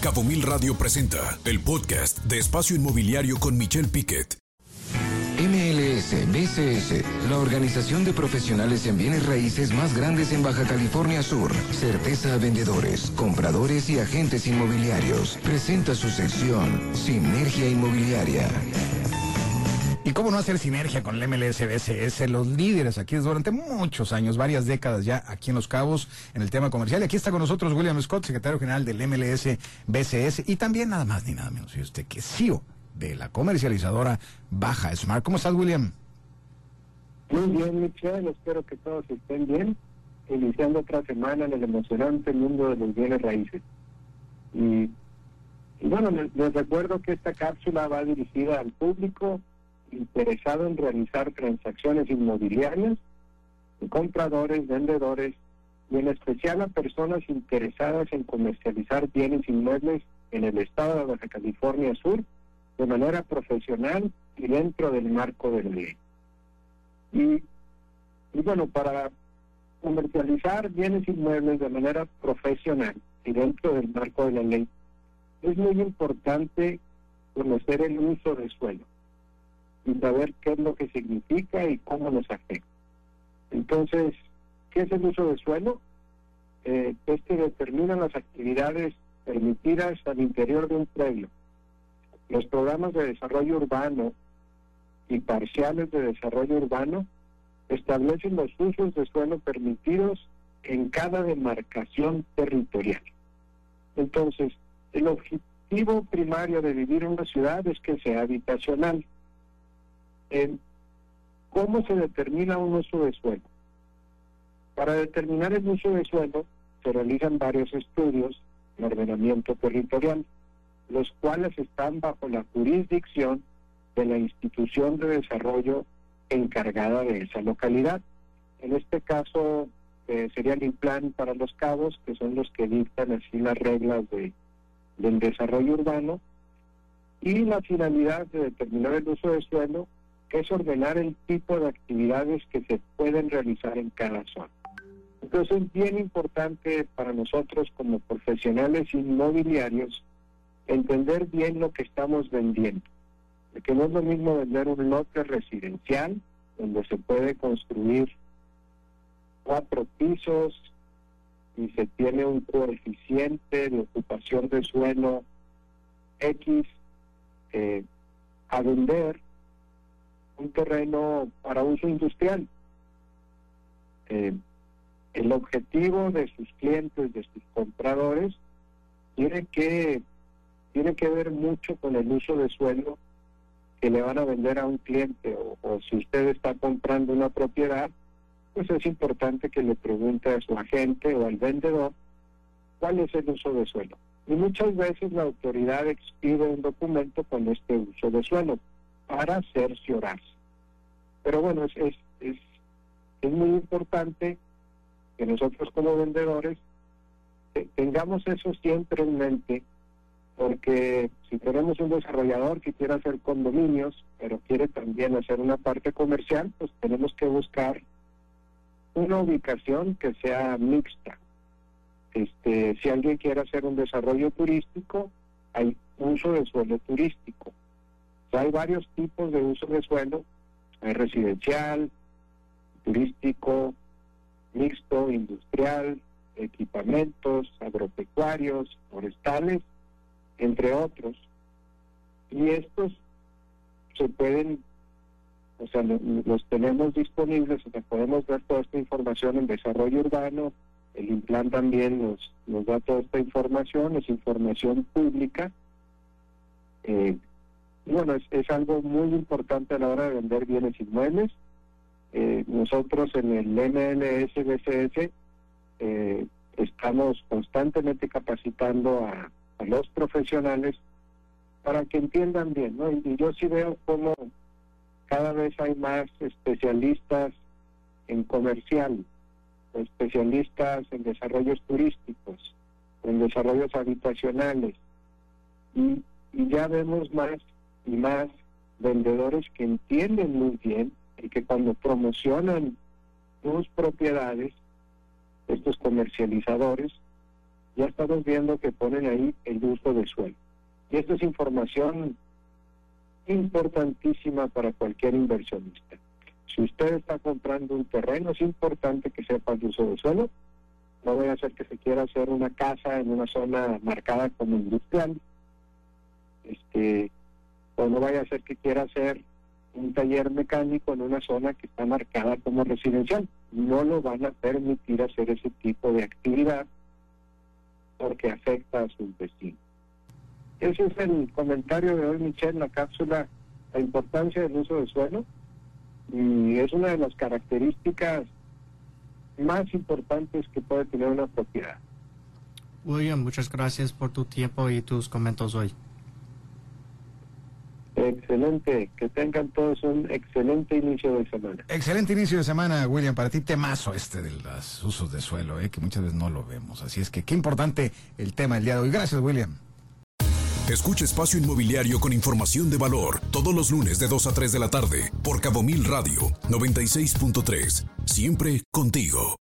Cabo Mil Radio presenta el podcast de Espacio Inmobiliario con Michelle Piquet. MLS BCS, la organización de profesionales en bienes raíces más grandes en Baja California Sur. Certeza a vendedores, compradores y agentes inmobiliarios. Presenta su sección Sinergia Inmobiliaria. ¿Y cómo no hacer sinergia con el MLSBCS? Los líderes aquí durante muchos años, varias décadas ya aquí en Los Cabos, en el tema comercial. Y aquí está con nosotros William Scott, secretario general del MLSBCS, y también nada más ni nada menos, y usted que CEO de la comercializadora Baja Smart. ¿Cómo estás, William? Muy bien, Michelle. Espero que todos estén bien. Iniciando otra semana en el emocionante mundo de los bienes raíces. Y, bueno, les recuerdo que esta cápsula va dirigida al público interesado en realizar transacciones inmobiliarias, compradores, vendedores y en especial a personas interesadas en comercializar bienes inmuebles en el estado de Baja California Sur de manera profesional y dentro del marco de la ley. Y, y bueno, para comercializar bienes inmuebles de manera profesional y dentro del marco de la ley, es muy importante conocer el uso del suelo y saber qué es lo que significa y cómo nos afecta. Entonces, ¿qué es el uso de suelo? Eh, este determina las actividades permitidas al interior de un predio. Los programas de desarrollo urbano y parciales de desarrollo urbano establecen los usos de suelo permitidos en cada demarcación territorial. Entonces, el objetivo primario de vivir en una ciudad es que sea habitacional cómo se determina un uso de suelo. Para determinar el uso de suelo se realizan varios estudios de ordenamiento territorial, los cuales están bajo la jurisdicción de la institución de desarrollo encargada de esa localidad. En este caso eh, sería el INPLAN para los cabos, que son los que dictan así las reglas de, del desarrollo urbano, y la finalidad de determinar el uso de suelo es ordenar el tipo de actividades que se pueden realizar en cada zona. Entonces es bien importante para nosotros como profesionales inmobiliarios entender bien lo que estamos vendiendo. Porque no es lo mismo vender un lote residencial donde se puede construir cuatro pisos y se tiene un coeficiente de ocupación de suelo X eh, a vender un terreno para uso industrial. Eh, el objetivo de sus clientes, de sus compradores, tiene que, tiene que ver mucho con el uso de suelo que le van a vender a un cliente o, o si usted está comprando una propiedad, pues es importante que le pregunte a su agente o al vendedor cuál es el uso de suelo. Y muchas veces la autoridad expide un documento con este uso de suelo para cerciorarse. Pero bueno, es, es, es, muy importante que nosotros como vendedores tengamos eso siempre en mente, porque si tenemos un desarrollador que quiere hacer condominios, pero quiere también hacer una parte comercial, pues tenemos que buscar una ubicación que sea mixta. Este, si alguien quiere hacer un desarrollo turístico, hay uso de suelo turístico. Hay varios tipos de uso de suelo hay residencial, turístico, mixto, industrial, equipamientos, agropecuarios, forestales, entre otros. Y estos se pueden, o sea, los tenemos disponibles, o sea, podemos ver toda esta información en desarrollo urbano, el Implan también nos, nos da toda esta información, es información pública. Eh, bueno, es, algo muy importante a la hora de vender bienes inmuebles. Eh, nosotros en el MLS eh, estamos constantemente capacitando a, los profesionales para que entiendan bien, ¿no? Y, yo sí veo como cada vez hay más especialistas en comercial, especialistas en desarrollos turísticos, en desarrollos habitacionales, y ya vemos más y más vendedores que entienden muy bien y que cuando promocionan sus propiedades, estos comercializadores, ya estamos viendo que ponen ahí el uso de suelo. Y esto es información importantísima para cualquier inversionista. Si usted está comprando un terreno, es importante que sepa el uso de suelo. No voy a hacer que se quiera hacer una casa en una zona marcada como industrial. Este, o no vaya a ser que quiera hacer un taller mecánico en una zona que está marcada como residencial. No lo van a permitir hacer ese tipo de actividad porque afecta a sus vecinos. Ese es el comentario de hoy, Michelle, la cápsula, la importancia del uso del suelo y es una de las características más importantes que puede tener una propiedad. William, muchas gracias por tu tiempo y tus comentarios hoy. Excelente, que tengan todos un excelente inicio de semana. Excelente inicio de semana, William. Para ti, temazo este de los usos de suelo, ¿eh? que muchas veces no lo vemos. Así es que qué importante el tema del día de hoy. Gracias, William. Escucha Espacio Inmobiliario con información de valor todos los lunes de 2 a 3 de la tarde por Cabo Mil Radio 96.3. Siempre contigo.